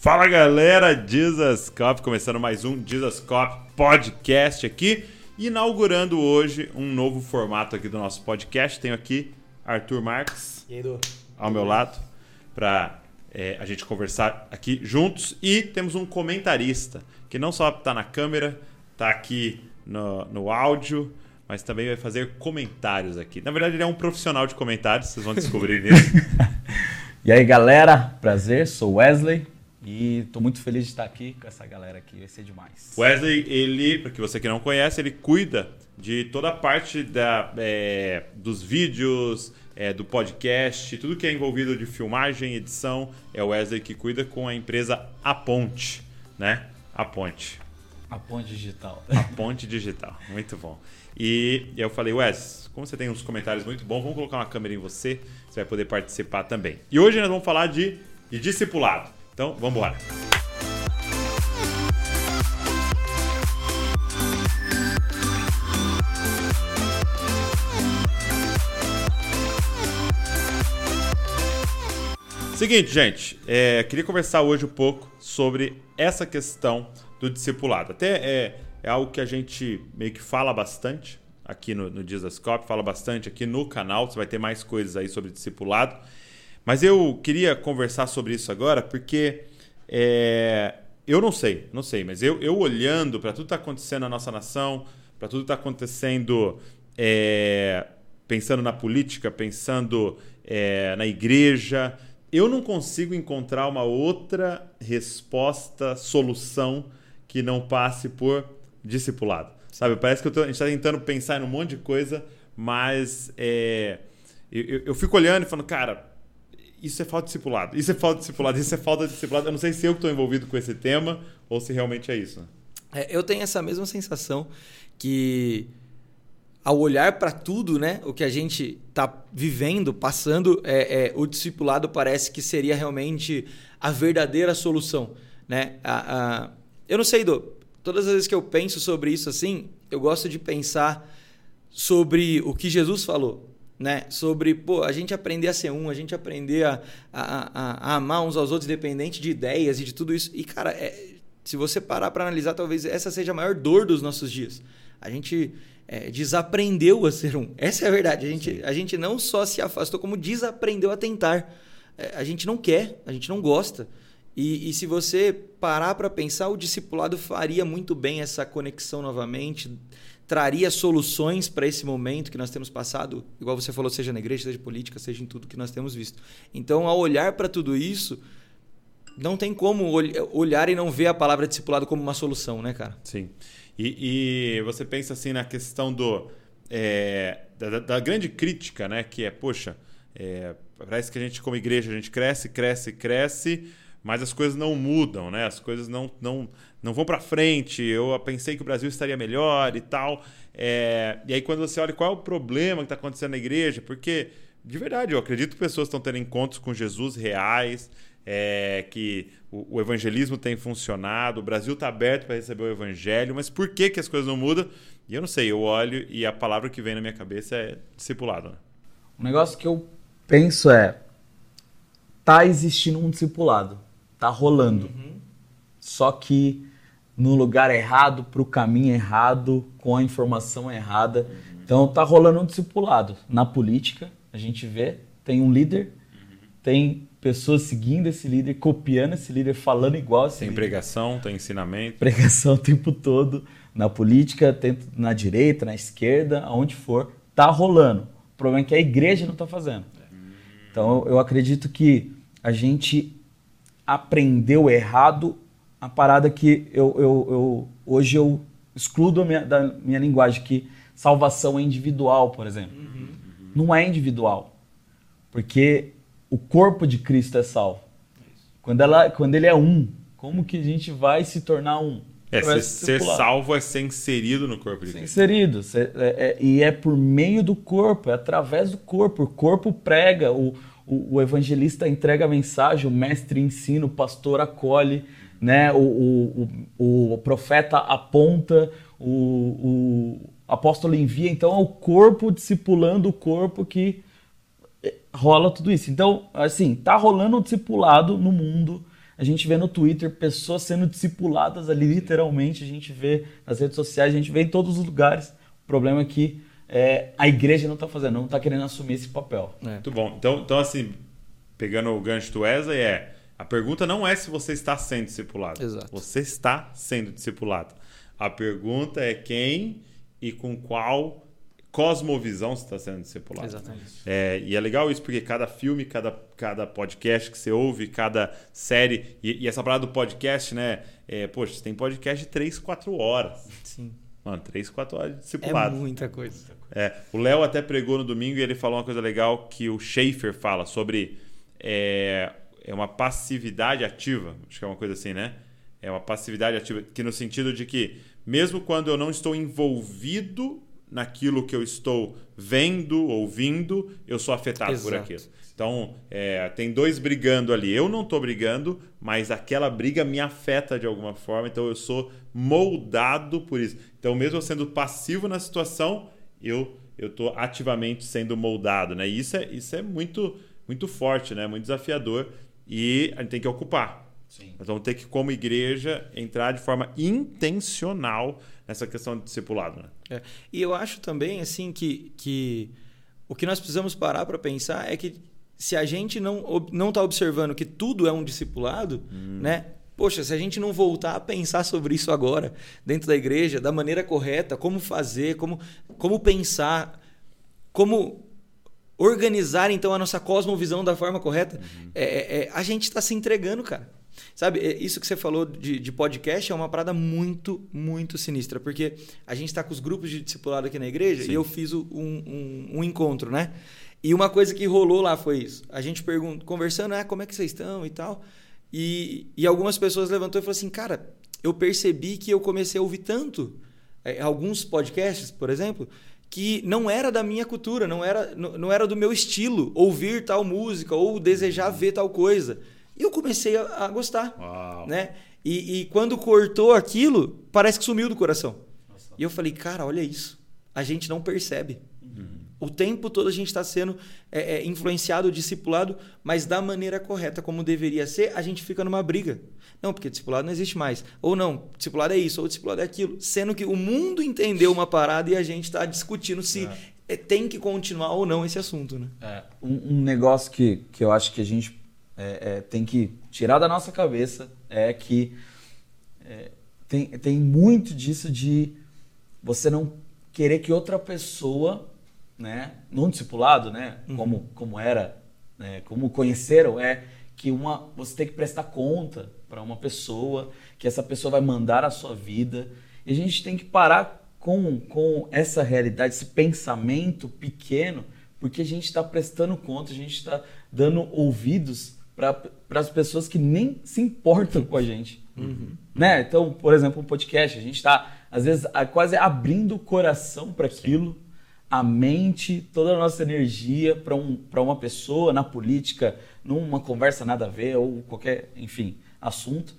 Fala galera, Jesus Cop, começando mais um Jesus Cop podcast aqui, inaugurando hoje um novo formato aqui do nosso podcast. Tenho aqui Arthur Marques e aí, ao meu lado para é, a gente conversar aqui juntos e temos um comentarista que não só está na câmera, está aqui no, no áudio, mas também vai fazer comentários aqui. Na verdade, ele é um profissional de comentários, vocês vão descobrir nisso. e aí, galera, prazer, sou Wesley. E estou muito feliz de estar aqui com essa galera aqui, vai ser demais. Wesley, ele, para que você que não conhece, ele cuida de toda a parte da, é, dos vídeos, é, do podcast, tudo que é envolvido de filmagem, edição, é o Wesley que cuida com a empresa A Ponte, né? A Ponte. A Ponte Digital. A Ponte Digital, muito bom. E eu falei, Wes, como você tem uns comentários muito bons, vamos colocar uma câmera em você, você vai poder participar também. E hoje nós vamos falar de, de discipulado. Então, vamos embora. Seguinte, gente, é, queria conversar hoje um pouco sobre essa questão do discipulado. Até é, é algo que a gente meio que fala bastante aqui no, no Dizascope, fala bastante aqui no canal, você vai ter mais coisas aí sobre discipulado. Mas eu queria conversar sobre isso agora porque é, eu não sei, não sei, mas eu, eu olhando para tudo que está acontecendo na nossa nação, para tudo que está acontecendo, é, pensando na política, pensando é, na igreja, eu não consigo encontrar uma outra resposta, solução que não passe por discipulado. Sabe? Parece que tô, a gente está tentando pensar em um monte de coisa, mas é, eu, eu, fico olhando e falando, cara, isso é falta de discipulado, isso é falta de discipulado, isso é falta de discipulado. Eu não sei se eu estou envolvido com esse tema ou se realmente é isso. É, eu tenho essa mesma sensação que ao olhar para tudo, né, o que a gente está vivendo, passando, é, é, o discipulado parece que seria realmente a verdadeira solução, né? A, a, eu não sei, do todas as vezes que eu penso sobre isso assim, eu gosto de pensar sobre o que Jesus falou, né? Sobre, pô, a gente aprender a ser um, a gente aprender a, a, a, amar uns aos outros, independente de ideias e de tudo isso. E, cara, é, se você parar para analisar, talvez essa seja a maior dor dos nossos dias. A gente é, desaprendeu a ser um. Essa é a verdade. A gente, a gente não só se afastou, como desaprendeu a tentar. É, a gente não quer, a gente não gosta. E, e se você parar para pensar, o discipulado faria muito bem essa conexão novamente, traria soluções para esse momento que nós temos passado, igual você falou, seja na igreja, seja política, seja em tudo que nós temos visto. Então, ao olhar para tudo isso, não tem como olhar e não ver a palavra discipulado como uma solução, né, cara? Sim. E, e você pensa assim na questão do é, da, da, grande crítica, né? Que é, poxa, é, parece que a gente como igreja a gente cresce, cresce, cresce, mas as coisas não mudam, né? As coisas não, não não vão para frente, eu pensei que o Brasil estaria melhor e tal. É, e aí, quando você olha qual é o problema que está acontecendo na igreja, porque, de verdade, eu acredito que pessoas estão tendo encontros com Jesus reais, é, que o, o, evangelismo tem funcionado, o Brasil está aberto para receber o evangelho, mas por que, que as coisas não mudam? E eu não sei, eu olho e a palavra que vem na minha cabeça é discipulado. Né? Um negócio que eu penso é: tá existindo um discipulado, tá rolando. Uhum. Só que no lugar errado, para o caminho errado, com a informação errada. Então tá rolando um discipulado. Na política, a gente vê, tem um líder, tem pessoas seguindo esse líder, copiando esse líder, falando igual esse tem líder. Pregação, tem ensinamento. Pregação o tempo todo. Na política, na direita, na esquerda, aonde for, tá rolando. O problema é que a igreja não está fazendo. Então eu acredito que a gente aprendeu errado a parada que eu, eu, eu hoje eu excluo minha, da minha linguagem que salvação é individual, por exemplo. Uhum. Não é individual. Porque o corpo de Cristo é salvo. Quando, ela, quando ele é um, como que a gente vai se tornar um? É, ser, ser, salvo é ser inserido no corpo de Cristo. Inserido. É, é, e é por meio do corpo, é através do corpo. O corpo prega, o, o, o evangelista entrega a mensagem, o mestre ensina, o pastor acolhe né? o, o, o profeta aponta, o, apóstolo envia, então é o corpo discipulando o corpo que rola tudo isso. Então, assim, tá rolando um discipulado no mundo, A gente vê no Twitter pessoas sendo discipuladas ali, literalmente. A gente vê nas redes sociais, a gente vê em todos os lugares. O problema é que é, a igreja não está fazendo, não está querendo assumir esse papel. É. Muito bom. Então, então, assim, pegando o gancho do Wesley, é a pergunta não é se você está sendo discipulado. Exato. Você está sendo discipulado. A pergunta é quem e com qual cosmovisão você está sendo discipulado. Exatamente. É, e é legal isso porque cada filme, cada, cada podcast que você ouve, cada série. E, e essa parada do podcast, né? É, poxa, você tem podcast de 3, 4 horas. Sim. Mano, 3, 4 horas de discipulado. É muita coisa. É, o Léo até pregou no domingo e ele falou uma coisa legal que o Schaefer fala sobre é, é uma passividade ativa. Acho que é uma coisa assim, né? É uma passividade ativa, que no sentido de que, mesmo quando eu não estou envolvido naquilo que eu estou vendo, ouvindo, eu sou afetado Exato. por aquilo. Então, é, tem dois brigando ali. Eu não estou brigando, mas aquela briga me afeta de alguma forma, então eu sou moldado por isso. Então, mesmo eu sendo passivo na situação, eu eu estou ativamente sendo moldado, né? E isso é, isso é muito, muito forte, né? Muito desafiador e a gente tem que ocupar. Sim. Nós vamos ter que, como igreja, entrar de forma intencional nessa questão de discipulado. Né? É. E eu acho também assim que, que o que nós precisamos parar para pensar é que se a gente não não está observando que tudo é um discipulado, Hum. né? Poxa, se a gente não voltar a pensar sobre isso agora, dentro da igreja, da maneira correta, como fazer, como, como pensar, como organizar então a nossa cosmovisão da forma correta, Uhum. é, é, é, a gente está se entregando, cara. Sabe, é, isso que você falou de, de podcast é uma parada muito, muito sinistra, porque a gente está com os grupos de discipulado aqui na igreja Sim. e eu fiz um, um, um encontro, né? E uma coisa que rolou lá foi isso. A gente pergunta, conversando, ah, como é que vocês estão e tal. E, e algumas pessoas levantou e falou assim, cara, eu percebi que eu comecei a ouvir tanto é, alguns podcasts, por exemplo, que não era da minha cultura, não era, não, não era do meu estilo ouvir tal música ou desejar ver tal coisa. E eu comecei a, a gostar, Uau. né? E, e quando cortou aquilo, parece que sumiu do coração. E eu falei, cara, olha isso. A gente não percebe. O tempo todo a gente está sendo é, é, influenciado, discipulado, mas da maneira correta, como deveria ser, a gente fica numa briga. Não, porque discipulado não existe mais. Ou não, discipulado é isso, ou discipulado é aquilo. Sendo que o mundo entendeu uma parada e a gente está discutindo se é, tem que continuar ou não esse assunto, né? É, um, um negócio que, que eu acho que a gente é, é, tem que tirar da nossa cabeça é que é, tem, tem muito disso de você não querer que outra pessoa, né, num discipulado, né, como, como era, né, como conheceram, é que uma, você tem que prestar conta para uma pessoa, que essa pessoa vai mandar a sua vida. E a gente tem que parar com, com essa realidade, esse pensamento pequeno, porque a gente está prestando conta, a gente está dando ouvidos para as pessoas que nem se importam com a gente. Né? Então, por exemplo, um podcast, a gente está, às vezes, quase abrindo o coração para aquilo, a mente, toda a nossa energia para um, pra uma pessoa na política, numa conversa nada a ver, ou qualquer, enfim, assunto.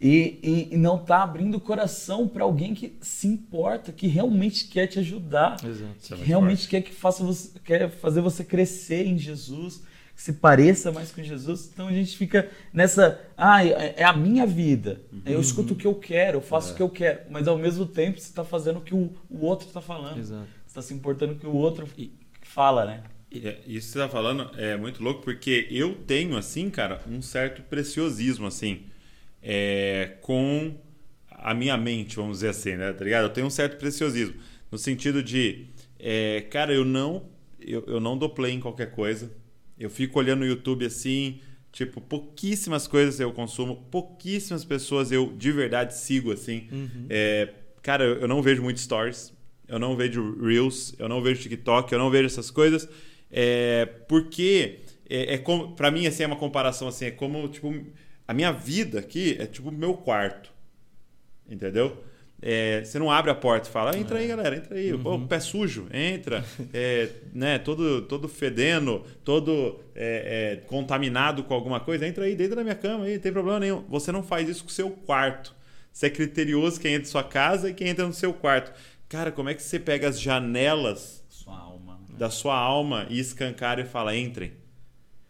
E, e, e não tá abrindo o coração para alguém que se importa, que realmente quer te ajudar, Exato. É que muito realmente quer que faça você, quer fazer você crescer em Jesus, que se pareça mais com Jesus. Então a gente fica nessa, ah, é, é a minha vida. Eu escuto o que eu quero, eu faço o que eu quero, mas ao mesmo tempo você está fazendo o que o, o outro está falando. Exato. Está se importando o que o outro fala, né? É, Isso que você tá falando é muito louco, porque eu tenho, assim, cara, um certo preciosismo, assim, é, com a minha mente, vamos dizer assim, né? Tá ligado? Eu tenho um certo preciosismo. No sentido de, é, cara, eu não, eu, eu não dou play em qualquer coisa. Eu fico olhando no YouTube assim, tipo, pouquíssimas coisas eu consumo, pouquíssimas pessoas eu de verdade sigo, assim. É, cara, eu eu não vejo muito stories, eu não vejo Reels, eu não vejo TikTok, eu não vejo essas coisas. É, porque é, é como, pra mim, assim, é uma comparação assim, é como, tipo, a minha vida aqui é tipo o meu quarto. Entendeu? É, você não abre a porta e fala, entra aí, galera, entra aí. Pô, pé sujo, entra. É, né, todo, todo fedendo, todo é, é, contaminado com alguma coisa, entra aí, deita na minha cama aí, não tem problema nenhum. Você não faz isso com o seu quarto. Você é criterioso quem entra em sua casa e quem entra no seu quarto. Cara, como é que você pega as janelas Sua alma. da sua alma e escancara e fala, entrem.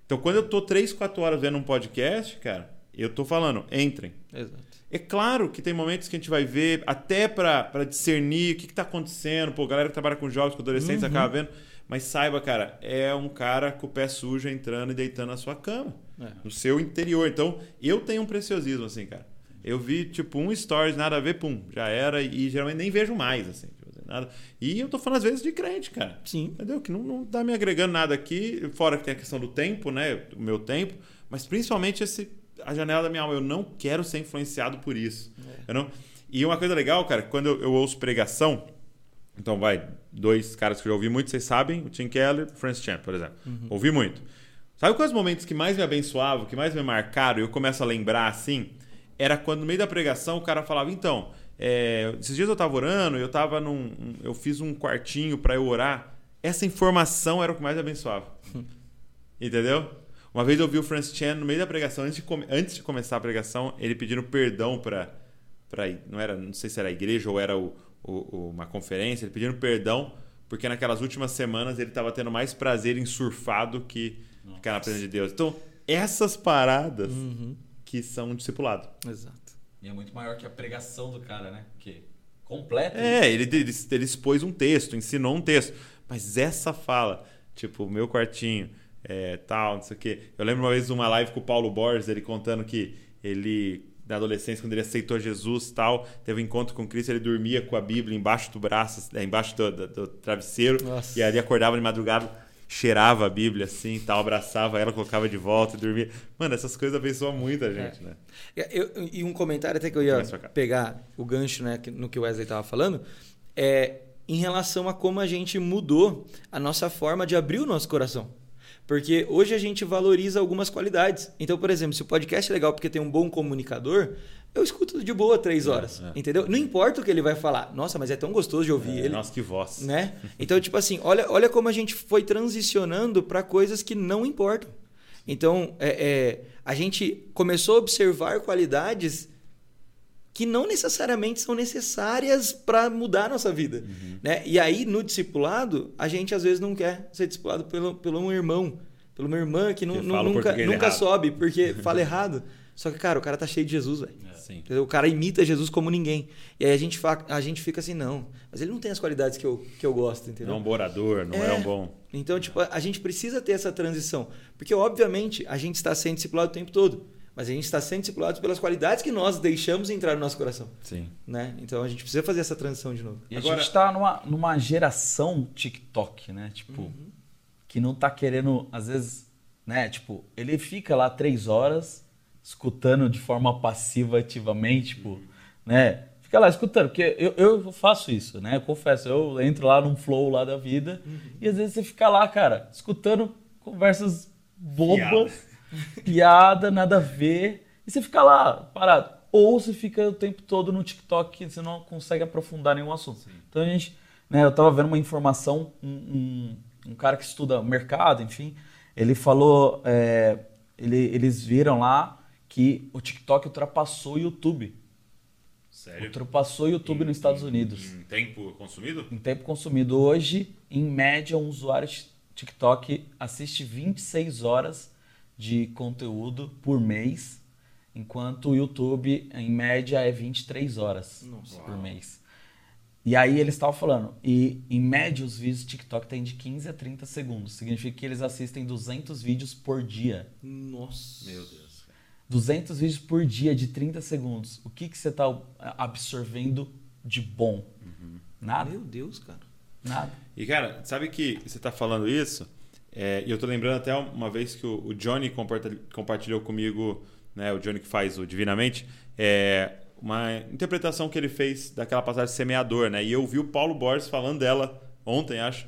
Então, quando eu tô 3, 4 horas vendo um podcast, cara, eu tô falando, entrem. Exato. É claro que tem momentos que a gente vai ver, até para discernir o que, está acontecendo. Pô, galera que trabalha com jovens, com adolescentes, Uhum. acaba vendo. Mas saiba, cara, é um cara com o pé sujo entrando e deitando na sua cama. É. No seu interior. Então, eu tenho um preciosismo, assim, cara. Eu vi, tipo, um stories, nada a ver, pum, já era. E geralmente nem vejo mais, assim. Nada. E eu tô falando, às vezes, de crente, cara. Sim. Entendeu? Que não, não tá me agregando nada aqui, fora que tem a questão do tempo, né? O meu tempo, mas principalmente esse, a janela da minha alma. Eu não quero ser influenciado por isso. Eu não... E uma coisa legal, cara, quando eu, eu ouço pregação, então vai, dois caras que eu já ouvi muito, vocês sabem, o Tim Keller o Francis Chan, por exemplo. Ouvi muito. Sabe quais momentos que mais me abençoavam, que mais me marcaram, e eu começo a lembrar assim? Era quando no meio da pregação o cara falava, então, é, esses dias eu tava orando, eu tava num. um- eu fiz um quartinho para eu orar. Essa informação era o que mais abençoava. Entendeu? Uma vez eu vi o Francis Chan no meio da pregação, antes de, antes de começar a pregação, ele pedindo perdão para para não era não sei se era a igreja ou era o, o- uma conferência ele pedindo perdão porque naquelas últimas semanas ele estava tendo mais prazer em surfar do que ficar na presença de Deus então essas paradas que são um discipulado Exato. E é muito maior que a pregação do cara, né? Porque completa. é ele, ele ele expôs um texto ensinou um texto mas essa fala tipo meu quartinho é, tal não sei o quê eu lembro uma vez de uma live com o Paulo Borges ele contando que ele na adolescência, quando ele aceitou Jesus tal, teve um encontro com Cristo, ele dormia com a Bíblia embaixo do braço, é, embaixo do, do- do travesseiro, Nossa. e ali acordava de madrugada, cheirava a Bíblia assim, tal, abraçava ela, colocava de volta e dormia. Mano, essas coisas abençoam muita gente, né? Eu- e um comentário até que eu ia pegar o gancho né, no que o Wesley estava falando, é em relação a como a gente mudou a nossa forma de abrir o nosso coração. Porque hoje a gente valoriza algumas qualidades. Então, por exemplo, se o podcast é legal porque tem um bom comunicador, eu escuto de boa três horas. é. Entendeu? Não importa o que ele vai falar. Nossa, mas é tão gostoso de ouvir É, ele. Nossa, que voz. né? Então, tipo assim, olha, olha como a gente foi transicionando para coisas que não importam. Então, é, é, a gente começou a observar qualidades que não necessariamente são necessárias para mudar a nossa vida. Né? E aí, no discipulado, a gente às vezes não quer ser discipulado pelo, pelo um irmão, pela uma irmã que, Que nunca, nunca errado. sobe porque fala errado. Só que, cara, o cara tá cheio de Jesus, velho. Sim. Entendeu? O cara imita Jesus como ninguém. E aí a gente, fa- a gente fica assim, não. Mas ele não tem as qualidades que eu, que eu gosto, entendeu? Não é um bom orador, não é, É. um bom. Então, tipo, a gente precisa ter essa transição. Porque, obviamente, a gente está sendo discipulado o tempo todo. Mas a gente está sendo discipulado pelas qualidades que nós deixamos entrar no nosso coração. Sim. Né? Então a gente precisa fazer essa transição de novo. E a Agora- gente tá numa, numa geração TikTok, né? Tipo, que não tá querendo, às vezes, né? Tipo, ele fica lá três horas escutando de forma passiva ativamente, tipo, né? Fica lá escutando, porque eu, eu faço isso, né? Eu confesso, eu entro lá num flow lá da vida e às vezes você fica lá, cara, escutando conversas bobas, piada, nada a ver, e você fica lá parado. Ou você fica o tempo todo no TikTok e você não consegue aprofundar nenhum assunto. Então a gente, né, eu tava vendo uma informação, um, um, um cara que estuda mercado, enfim, ele falou, é, ele- eles viram lá que o TikTok ultrapassou o YouTube. Sério? Ultrapassou o YouTube nos Estados Unidos. Em tempo consumido? Em tempo consumido hoje, em média, um usuário de TikTok assiste 26 horas de conteúdo por mês, enquanto o YouTube, em média, é 23 horas Nossa. por mês. E aí eles estavam falando, e em média os vídeos do TikTok têm de 15 a 30 segundos. Significa que eles assistem 200 vídeos por dia. Nossa. Meu Deus. 200 vídeos por dia de 30 segundos. O que, que você está absorvendo de bom? Nada. Meu Deus, cara. Nada. E, cara, sabe que você tá falando isso? É, e eu tô lembrando até uma vez que o, o Johnny compartilhou, compartilhou comigo, né, o Johnny que faz o Divinamente, é, uma interpretação que ele fez daquela passagem semeador, né? E eu vi o Paulo Borges falando dela ontem, acho.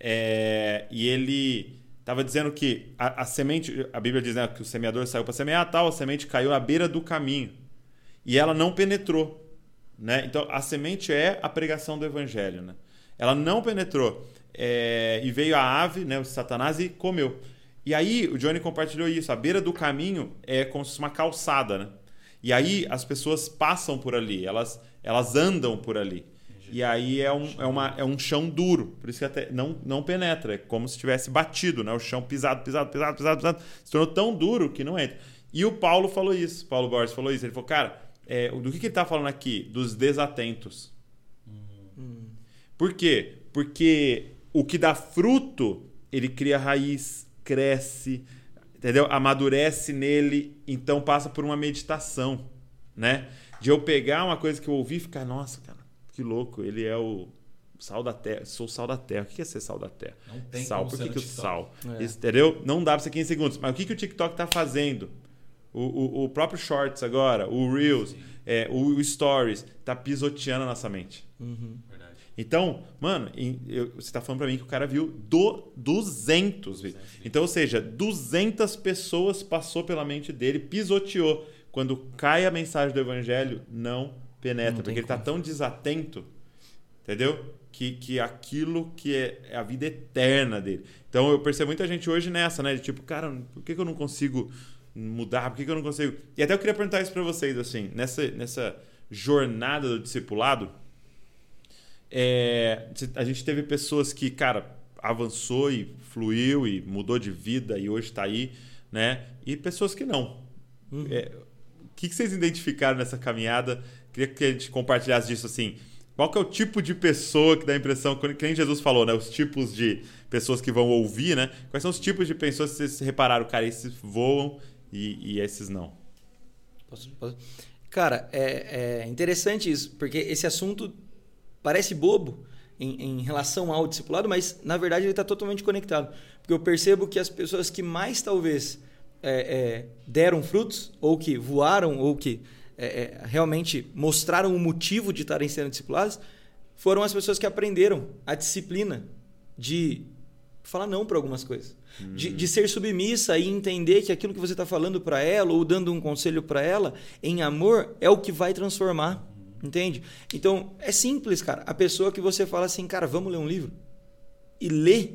É, e ele tava dizendo que a, a semente, a Bíblia diz né, que o semeador saiu para semear, tal, a semente caiu à beira do caminho e ela não penetrou. Né? Então, a semente é a pregação do evangelho. Né? Ela não penetrou. É, e veio a ave, né, o Satanás, e comeu. E aí, o Johnny compartilhou isso. A beira do caminho é como se fosse uma calçada. Né? E aí, as pessoas passam por ali, elas, elas andam por ali. E aí é um, é, uma, é um chão duro, por isso que até não, não penetra. É como se tivesse batido, né? O chão pisado, pisado, pisado, pisado, pisado. Se tornou tão duro que não entra. E o Paulo falou isso, Paulo Borges falou isso. Ele falou, cara, é, do que, que ele está falando aqui? Dos desatentos. Hum. Por quê? Porque o que dá fruto, ele cria raiz, cresce, entendeu? Amadurece nele, então passa por uma meditação, né? De eu pegar uma coisa que eu ouvi e ficar, nossa, cara, que louco, ele é o sal da terra, sou sal da terra. O que é ser sal da terra? Não tem sal, por que, que o sal? É. Entendeu? Não dá pra ser 15 segundos. Mas o que, que o TikTok tá fazendo? O, o, o próprio Shorts agora, o Reels, é, o, o, Stories, tá pisoteando a nossa mente. Uhum. Então, mano, eu, você tá falando para mim que o cara viu do 200 vídeos. Então, ou seja, 200 pessoas passou pela mente dele, pisoteou. Quando cai a mensagem do evangelho, não penetra, porque ele tá tão desatento, entendeu? Que, que aquilo que é, é, a vida eterna dele. Então, eu percebo muita gente hoje nessa, né? De tipo, cara, por que, que eu não consigo mudar? Por que, que eu não consigo... E até eu queria perguntar isso para vocês, assim, nessa, nessa jornada do discipulado, é, a gente teve pessoas que, cara, avançou e fluiu e mudou de vida e hoje está aí, né? E pessoas que não. Uhum. É, o que, vocês identificaram nessa caminhada? Queria que a gente compartilhasse disso assim. Qual que é o tipo de pessoa que dá a impressão, que nem Jesus falou, né? Os tipos de pessoas que vão ouvir, né? Quais são os tipos de pessoas que vocês repararam, cara, esses voam e, e esses não? Posso, posso? Cara, é, é interessante isso, porque esse assunto parece bobo em, em relação ao discipulado, mas na verdade ele está totalmente conectado. Porque eu percebo que as pessoas que mais talvez é, é, deram frutos, ou que voaram, ou que é, é realmente mostraram o motivo de estarem sendo discipuladas, foram as pessoas que aprenderam a disciplina de falar não para algumas coisas. De, de, ser submissa e entender que aquilo que você está falando para ela ou dando um conselho para ela em amor é o que vai transformar. Entende? Então, é simples, cara. A pessoa que você fala assim, cara, vamos ler um livro e ler,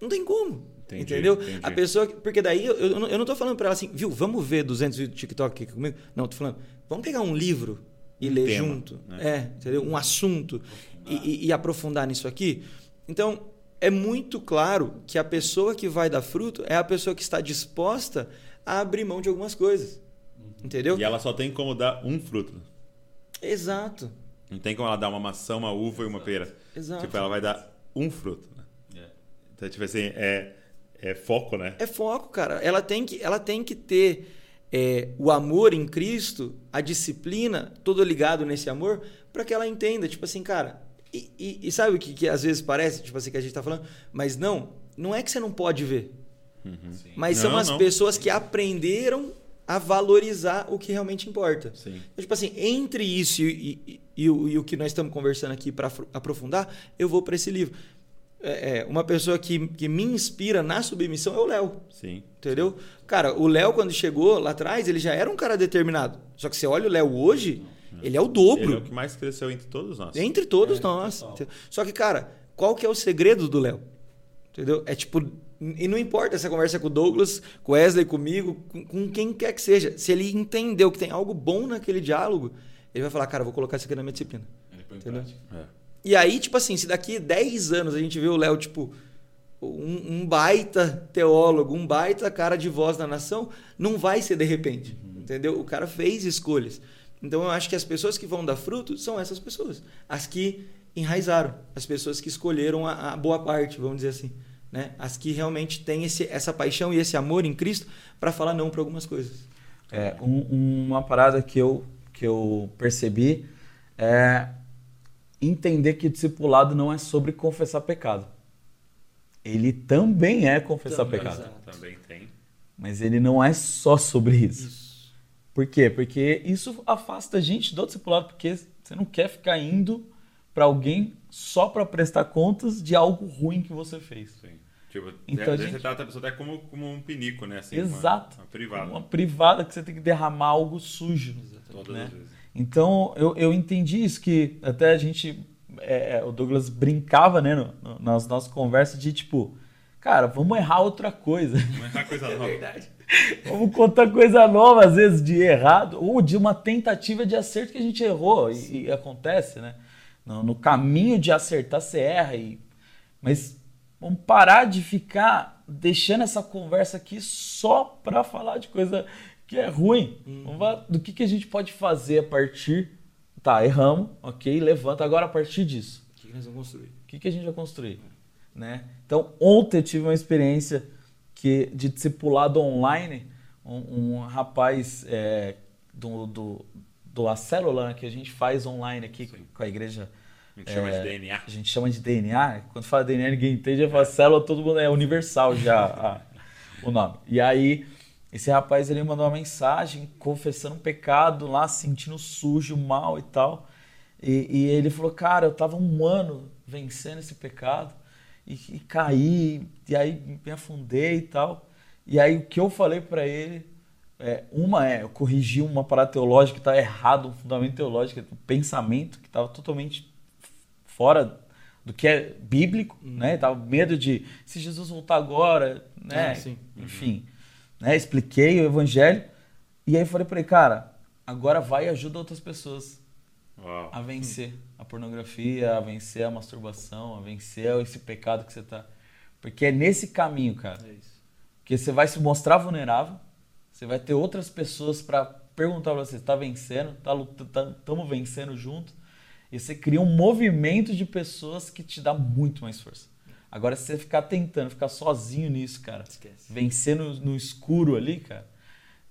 não tem como. Entendi, entendeu? Entendi. A pessoa. Porque daí eu, eu, não, estou falando para ela assim, viu, vamos ver 200 vídeos do TikTok aqui comigo. Não, tô falando, vamos pegar um livro e um ler tema, junto. Né? É, entendeu? Um assunto e, e, e aprofundar nisso aqui. Então, é muito claro que a pessoa que vai dar fruto é a pessoa que está disposta a abrir mão de algumas coisas. Uhum. Entendeu? E ela só tem como dar um fruto. Exato. Não tem como ela dar uma maçã, uma uva e uma pera. Exato. Tipo, ela vai dar um fruto. Né? É. Então, tipo assim, é, é foco, né? É foco, cara. Ela tem que, ela tem que ter é, o amor em Cristo, a disciplina, todo ligado nesse amor, para que ela entenda, tipo assim, cara. E, e, e sabe o que, que, às vezes parece, tipo assim, que a gente está falando? Mas não, não é que você não pode ver. Uhum. Mas não, são as não. pessoas que aprenderam a valorizar o que realmente importa. Sim. Então, tipo assim, entre isso e, e, e, o, e, o, que nós estamos conversando aqui para aprofundar, eu vou para esse livro. É, é, uma pessoa que, que me inspira na submissão é o Léo. Sim. Entendeu? Cara, o Léo, quando chegou lá atrás, ele já era um cara determinado. Só que você olha o Léo hoje, não, não. ele é o dobro. Ele é o que mais cresceu entre todos nós. Entre todos é, nós. Só que, cara, qual que é o segredo do Léo? Entendeu? É tipo, e não importa se a conversa é com o Douglas, com o Wesley, comigo, com, com, quem quer que seja. Se ele entendeu que tem algo bom naquele diálogo, ele vai falar, cara, vou colocar isso aqui na minha disciplina. Entendeu? É. E aí, tipo assim, se daqui 10 anos a gente vê o Léo, tipo, um, um, baita teólogo, um baita cara de voz da nação, não vai ser de repente. Uhum. Entendeu? O cara fez escolhas. Então eu acho que as pessoas que vão dar fruto são essas pessoas. As que enraizaram. As pessoas que escolheram a, a boa parte, vamos dizer assim né? As que realmente têm esse, essa paixão e esse amor em Cristo para falar não para algumas coisas. É, um, uma parada que eu, que eu percebi é entender que o discipulado não é sobre confessar pecado. Ele também é confessar também, pecado. Exato. Também tem. Mas ele não é só sobre isso. isso. Por quê? Porque isso afasta a gente do discipulado, porque você não quer ficar indo para alguém só para prestar contas de algo ruim que você fez. Sim. Tipo, então, gente... você trata a pessoa até como, como um pinico, né? Assim, Exato. Uma, uma, privada. Uma privada que você tem que derramar algo sujo. Todas né? as vezes. Então, eu, eu entendi isso, que até a gente... É, é o Douglas brincava, né, no, no, nas nossas conversas de, tipo... Cara, vamos errar outra coisa. Vamos errar coisa nova. É verdade. Vamos contar coisa nova, às vezes, de errado. Ou de uma tentativa de acerto que a gente errou. E, e acontece, né? No, no caminho de acertar, você erra. E... Mas Vamos parar de ficar deixando essa conversa aqui só para falar de coisa que é ruim. Uhum. Vamos do que, que a gente pode fazer a partir. Tá, erramos, ok, levanta. Agora a partir disso. O que, que nós vamos construir? O que, que a gente vai construir? Né? Então, ontem eu tive uma experiência que, de discipulado online. Um, um rapaz é, do, do, do a célula né, que a gente faz online aqui Sim. com a igreja. A gente é, chama de DNA. A gente chama de DNA. Quando fala DNA, ninguém entende. Já fala célula, todo mundo é universal já a, o nome. E aí, esse rapaz ele mandou uma mensagem confessando um pecado lá, sentindo sujo, mal e tal. E, e ele falou: Cara, eu tava um ano vencendo esse pecado e, e caí, e aí me afundei e tal. E aí o que eu falei para ele é, uma é eu corrigi uma parada teológica que estava errado, um fundamento teológico, um pensamento que estava totalmente fora do que é bíblico, uhum. né? Tava medo de se Jesus voltar agora, né? Ah, uhum. Né? Expliquei o evangelho e aí falei para ele, cara, agora vai e ajuda outras pessoas Uau. a vencer a pornografia, a vencer a masturbação, a vencer esse pecado que você tá, porque é nesse caminho, cara, é que você vai se mostrar vulnerável você vai ter outras pessoas para perguntar para você, está vencendo? Estamos tá, tá, vencendo junto? E você cria um movimento de pessoas que te dá muito mais força. Agora, se você ficar tentando, ficar sozinho nisso, cara, Esquece. vencendo no escuro ali, cara,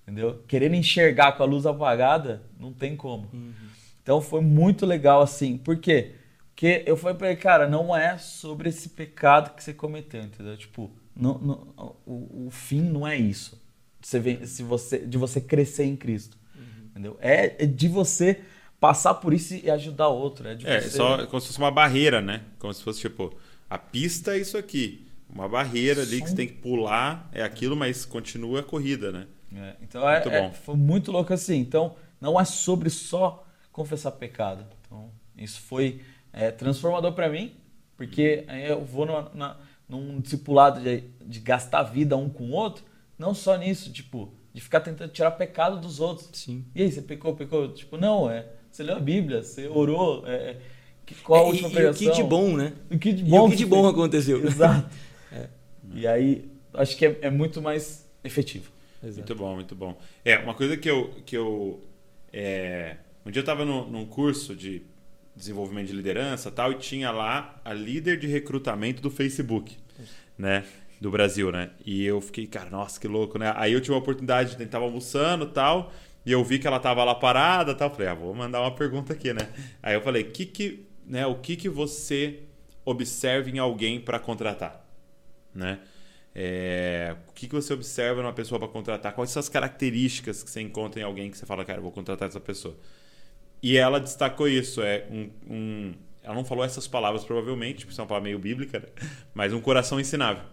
entendeu? Querendo enxergar com a luz apagada, não tem como. Uhum. Então foi muito legal assim. Por quê? Porque eu falei pra ele, cara, não é sobre esse pecado que você cometeu, entendeu? Tipo, não, não, o, o fim não é isso você, se você, de você crescer em Cristo. Uhum. Entendeu? É, é, de você passar por isso e ajudar outro. É, de é você... só como se fosse uma barreira, né? Como se fosse tipo, a pista é isso aqui. Uma barreira ali que você tem que pular, é aquilo, mas continua a corrida, né? É, então é, é, foi muito louco assim. Então, não é sobre só confessar pecado. Então, isso foi é, transformador para mim, porque eu vou no, na, num discipulado de, de gastar vida um com o outro, não só nisso, tipo, de ficar tentando tirar pecado dos outros. Sim. E aí, você pecou, pecou? Tipo, não, é. Você leu a Bíblia, você orou. É, qual a última e, pregação? E o que de bom, né? O que de bom, e o que de bom aconteceu. Exato. é. E aí, acho que é, é muito mais efetivo. Exato. Muito bom, muito bom. É, uma coisa que eu. Que eu é... Um dia eu estava num curso de desenvolvimento de liderança tal, e tinha lá a líder de recrutamento do Facebook. Né? do Brasil, né? E eu fiquei, cara, nossa, que louco, né? Aí eu tive a oportunidade, de tava almoçando tal, e eu vi que ela tava lá parada tal. Falei, ah, vou mandar uma pergunta aqui, né? Aí eu falei, que que, né, o que que você observa em alguém para contratar, né? É, o que, que você observa numa pessoa para contratar? Quais são as características que você encontra em alguém que você fala, cara, vou contratar essa pessoa? E ela destacou isso, é um, um ela não falou essas palavras provavelmente, porque são uma palavra meio bíblica, né? mas um coração ensinável.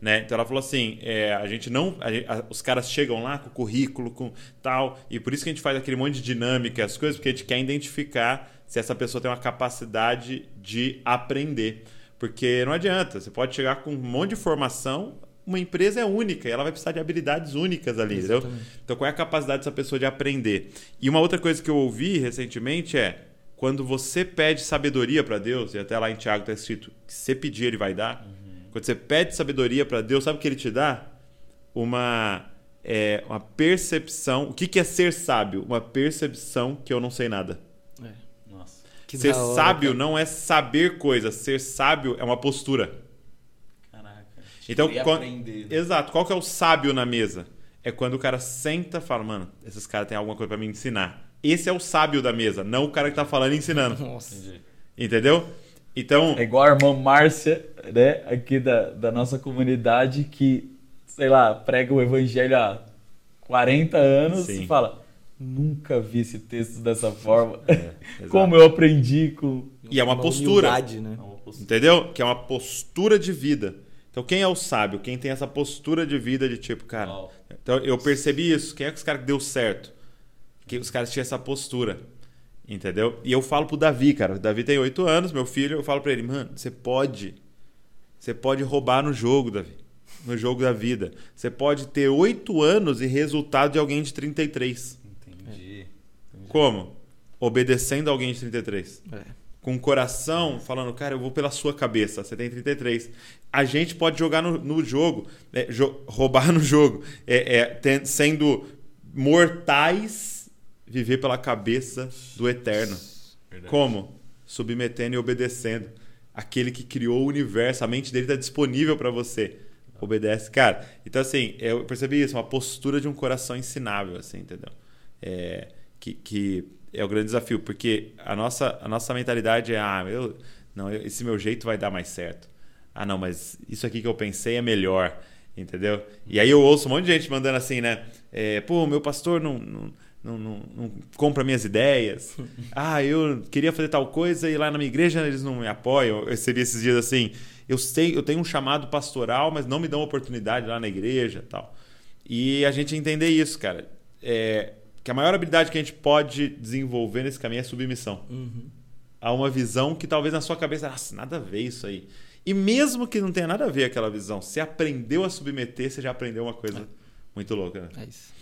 Né? Então ela falou assim: é, a gente não. A, a, os caras chegam lá com o currículo, com tal, e por isso que a gente faz aquele monte de dinâmica, as coisas, porque a gente quer identificar se essa pessoa tem uma capacidade de aprender. Porque não adianta, você pode chegar com um monte de formação, uma empresa é única e ela vai precisar de habilidades únicas ali, entendeu? Então, qual é a capacidade dessa pessoa de aprender? E uma outra coisa que eu ouvi recentemente é quando você pede sabedoria para Deus, e até lá em Tiago está escrito que se pedir, ele vai dar. Uhum. Quando você pede sabedoria para Deus, sabe o que ele te dá? Uma, é, uma percepção. O que, que é ser sábio? Uma percepção que eu não sei nada. Que ser hora, sábio cara. não é saber coisas. Ser sábio é uma postura. Caraca. Então, quando... aprender, né? exato. Qual que é o sábio na mesa? É quando o cara senta e fala, mano, esses caras têm alguma coisa para me ensinar. Esse é o sábio da mesa, não o cara que tá falando e ensinando. Nossa. Entendeu? Então. É igual a irmã Márcia, né? Aqui da, da nossa comunidade, que, sei lá, prega o evangelho há 40 anos Sim. e fala. Nunca vi esse texto dessa forma. É, Como eu aprendi com. E é uma, uma postura. Né? É uma postura. Entendeu? Que é uma postura de vida. Então, quem é o sábio? Quem tem essa postura de vida de tipo, cara. Oh. Então, eu percebi isso. Quem é que os caras que deu certo? Que os caras tinham essa postura. Entendeu? E eu falo pro Davi, cara. O Davi tem oito anos, meu filho. Eu falo pra ele, mano, você pode. Você pode roubar no jogo, Davi. No jogo da vida. Você pode ter oito anos e resultado de alguém de 33. Como? Obedecendo alguém de 33. É. com o coração, falando, cara, eu vou pela sua cabeça, você tem 33. A gente pode jogar no, no jogo, é, jo roubar no jogo, é, é, ten, sendo mortais, viver pela cabeça do eterno. Verdade. Como? Submetendo e obedecendo. Aquele que criou o universo, a mente dele está disponível para você. Obedece. Cara, então assim, eu percebi isso, uma postura de um coração ensinável, assim, entendeu? É, que, que é o grande desafio, porque a nossa, a nossa mentalidade é, ah, eu, não, esse meu jeito vai dar mais certo. Ah, não, mas isso aqui que eu pensei é melhor, entendeu? E aí eu ouço um monte de gente mandando assim, né? É, Pô, meu pastor não, não, não, não, não compra minhas ideias. Ah, eu queria fazer tal coisa e lá na minha igreja eles não me apoiam. Eu recebi esses dias assim, eu sei, eu tenho um chamado pastoral, mas não me dão oportunidade lá na igreja tal. E a gente entender isso, cara. É, que a maior habilidade que a gente pode desenvolver nesse caminho é submissão. Uhum. A uma visão que talvez na sua cabeça, nossa, nada a ver isso aí. E mesmo que não tenha nada a ver aquela visão, você aprendeu a submeter, você já aprendeu uma coisa é. muito louca. Né? É isso.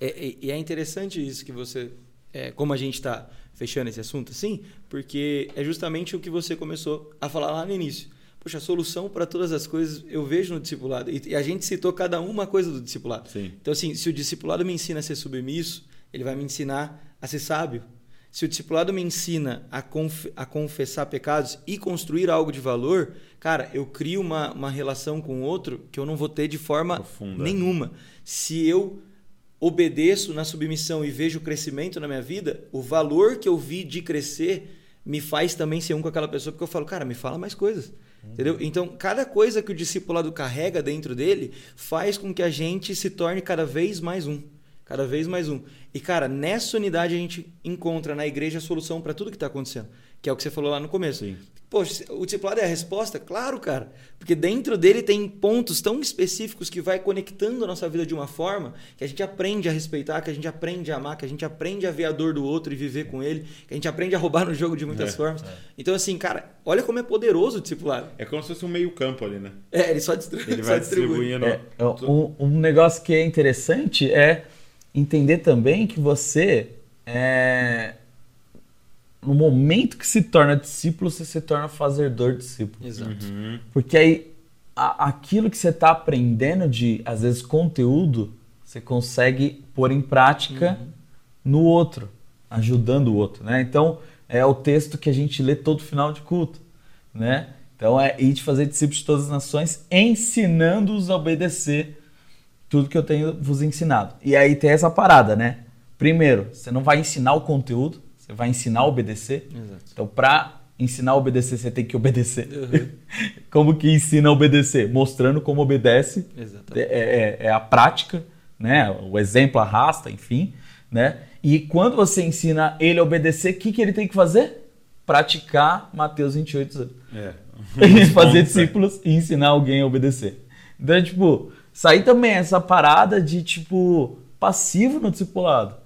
É, e é interessante isso que você. É, como a gente está fechando esse assunto assim, porque é justamente o que você começou a falar lá no início. Poxa, a solução para todas as coisas eu vejo no discipulado. E, a gente citou cada uma coisa do discipulado. Sim. Então, assim, se o discipulado me ensina a ser submisso, ele vai me ensinar a ser sábio. Se o discipulado me ensina a, conf a confessar pecados e construir algo de valor, cara, eu crio uma, uma relação com o outro que eu não vou ter de forma Profunda. nenhuma. Se eu obedeço na submissão e vejo o crescimento na minha vida, o valor que eu vi de crescer me faz também ser um com aquela pessoa, porque eu falo, cara, me fala mais coisas. Uhum. Entendeu? Então, cada coisa que o discipulado carrega dentro dele faz com que a gente se torne cada vez mais um. Cada vez mais um. E, cara, nessa unidade a gente encontra na igreja a solução para tudo que está acontecendo. Que é o que você falou lá no começo. Sim. Poxa, o discipulado é a resposta? Claro, cara. Porque dentro dele tem pontos tão específicos que vai conectando a nossa vida de uma forma que a gente aprende a respeitar, que a gente aprende a amar, que a gente aprende a ver a dor do outro e viver com ele, que a gente aprende a roubar no jogo de muitas é, formas. É. Então, assim, cara, olha como é poderoso o discipulado. É como se fosse um meio campo ali, né? É, ele só, distribui, ele vai distribuindo. É, um, um negócio que é interessante é entender também que você é, no momento que se torna discípulo, você se torna fazedor discípulo. Exato. Uhum. Porque aí a, aquilo que você está aprendendo de, às vezes, conteúdo, você consegue pôr em prática uhum. no outro, ajudando o outro. Né? Então, é o texto que a gente lê todo final de culto. Né? Então, é ir de fazer discípulos de todas as nações, ensinando-os a obedecer tudo que eu tenho vos ensinado. E aí tem essa parada, né? Primeiro, você não vai ensinar o conteúdo, você vai ensinar a obedecer. Exato. Então, para ensinar a obedecer, você tem que obedecer. Uhum. como que ensina a obedecer? Mostrando como obedece. É, é, é, a prática, né? O exemplo arrasta, enfim. Né? E quando você ensina ele a obedecer, o que, que ele tem que fazer? Praticar Mateus 28. É. fazer discípulos e ensinar alguém a obedecer. Então, tipo, sair também essa parada de, tipo, passivo no discipulado.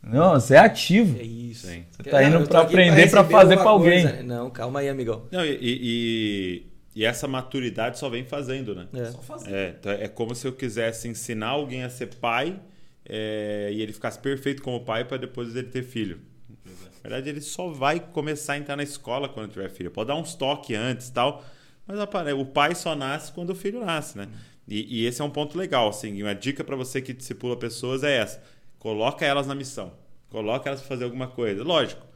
Não, você é ativo. É isso. Sim. Você tá indo para aprender para fazer para alguém. Coisa. Não, calma aí, amigão. Não, e, e, e, essa maturidade só vem fazendo, né? É. Só fazendo. É, então é como se eu quisesse ensinar alguém a ser pai é, e ele ficasse perfeito como pai para depois ele ter filho. Na verdade, ele só vai começar a entrar na escola quando tiver filho. Pode dar uns toques antes tal, mas o pai só nasce quando o filho nasce, né? E, e esse é um ponto legal, assim. Uma dica para você que discipula pessoas é essa Coloca elas na missão. Coloca elas para fazer alguma coisa. Lógico,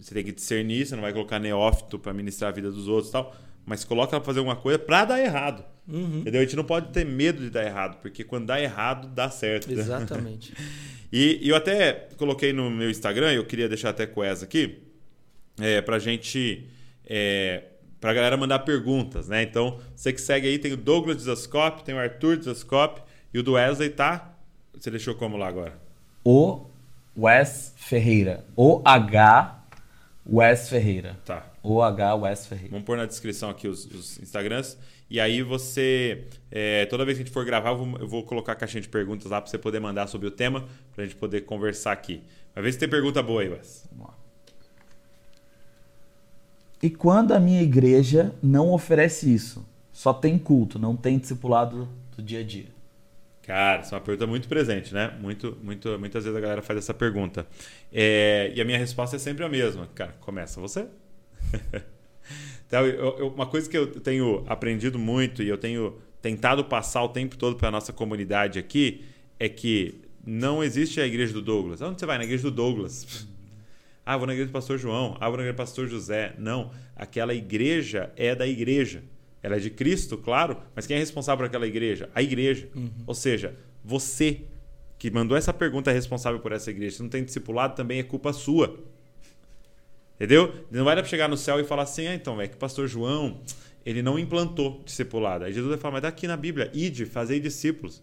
você tem que discernir, você não vai colocar neófito para ministrar a vida dos outros e tal, mas coloca ela para fazer alguma coisa para dar errado. Uhum. Entendeu? A gente não pode ter medo de dar errado, porque quando dá errado, dá certo. Exatamente. e, e, eu até coloquei no meu Instagram, eu queria deixar até com essa aqui, é, para gente. É, pra galera mandar perguntas, né? Então, você que segue aí, tem o Douglas Desascope, tem o Arthur Desascope e o do Wesley tá. Você deixou como lá agora? O Wes Ferreira. O H Wes Ferreira. Tá. O H Wes Ferreira. Vamos pôr na descrição aqui os, os Instagrams. E aí você, é, toda vez que a gente for gravar, eu vou, eu vou, colocar a caixinha de perguntas lá para você poder mandar sobre o tema, para a gente poder conversar aqui. Vai ver se tem pergunta boa aí, Wes. Vamos lá. E quando a minha igreja não oferece isso? Só tem culto, não tem discipulado do dia a dia. Cara, essa é uma pergunta muito presente, né? Muito, muito, muitas vezes a galera faz essa pergunta. É, e a minha resposta é sempre a mesma. Cara, começa você. então, eu, eu, uma coisa que eu tenho aprendido muito e eu tenho tentado passar o tempo todo para a nossa comunidade aqui é que não existe a igreja do Douglas. Onde você vai? Na igreja do Douglas. Ah, vou na igreja do pastor João. Ah, vou na igreja do pastor José. Não. Aquela igreja é da igreja. Ela é de Cristo, claro, mas quem é responsável por aquela igreja? A igreja. Uhum. Ou seja, você que mandou essa pergunta é responsável por essa igreja. Se não tem discipulado, também é culpa sua. Entendeu? Não vai dar para chegar no céu e falar assim, ah, então, é que o pastor João, ele não implantou discipulado. Aí Jesus vai falar, mas daqui na Bíblia, ide, fazei discípulos.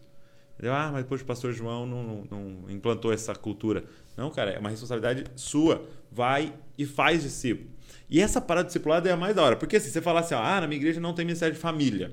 Entendeu? Ah, mas depois o pastor João não, não, não implantou essa cultura. Não, cara, é uma responsabilidade sua. Vai e faz discípulo. E essa parada discipulada é a mais da hora. Porque assim, você falar assim, ah, na minha igreja não tem ministério de família.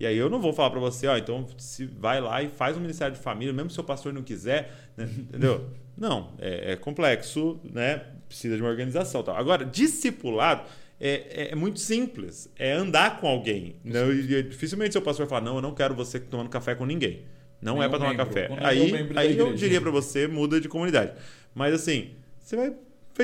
E aí eu não vou falar para você, ó, então se vai lá e faz um ministério de família, mesmo se o pastor não quiser, né? entendeu? Não, é, é, complexo, né? Precisa de uma organização. Tal. Agora, discipulado é, é, é, muito simples, é andar com alguém. Né? E, dificilmente seu pastor vai falar, não, eu não quero você tomando café com ninguém. Não Nem é para tomar café. Aí, aí eu diria para você, muda de comunidade. Mas assim, você vai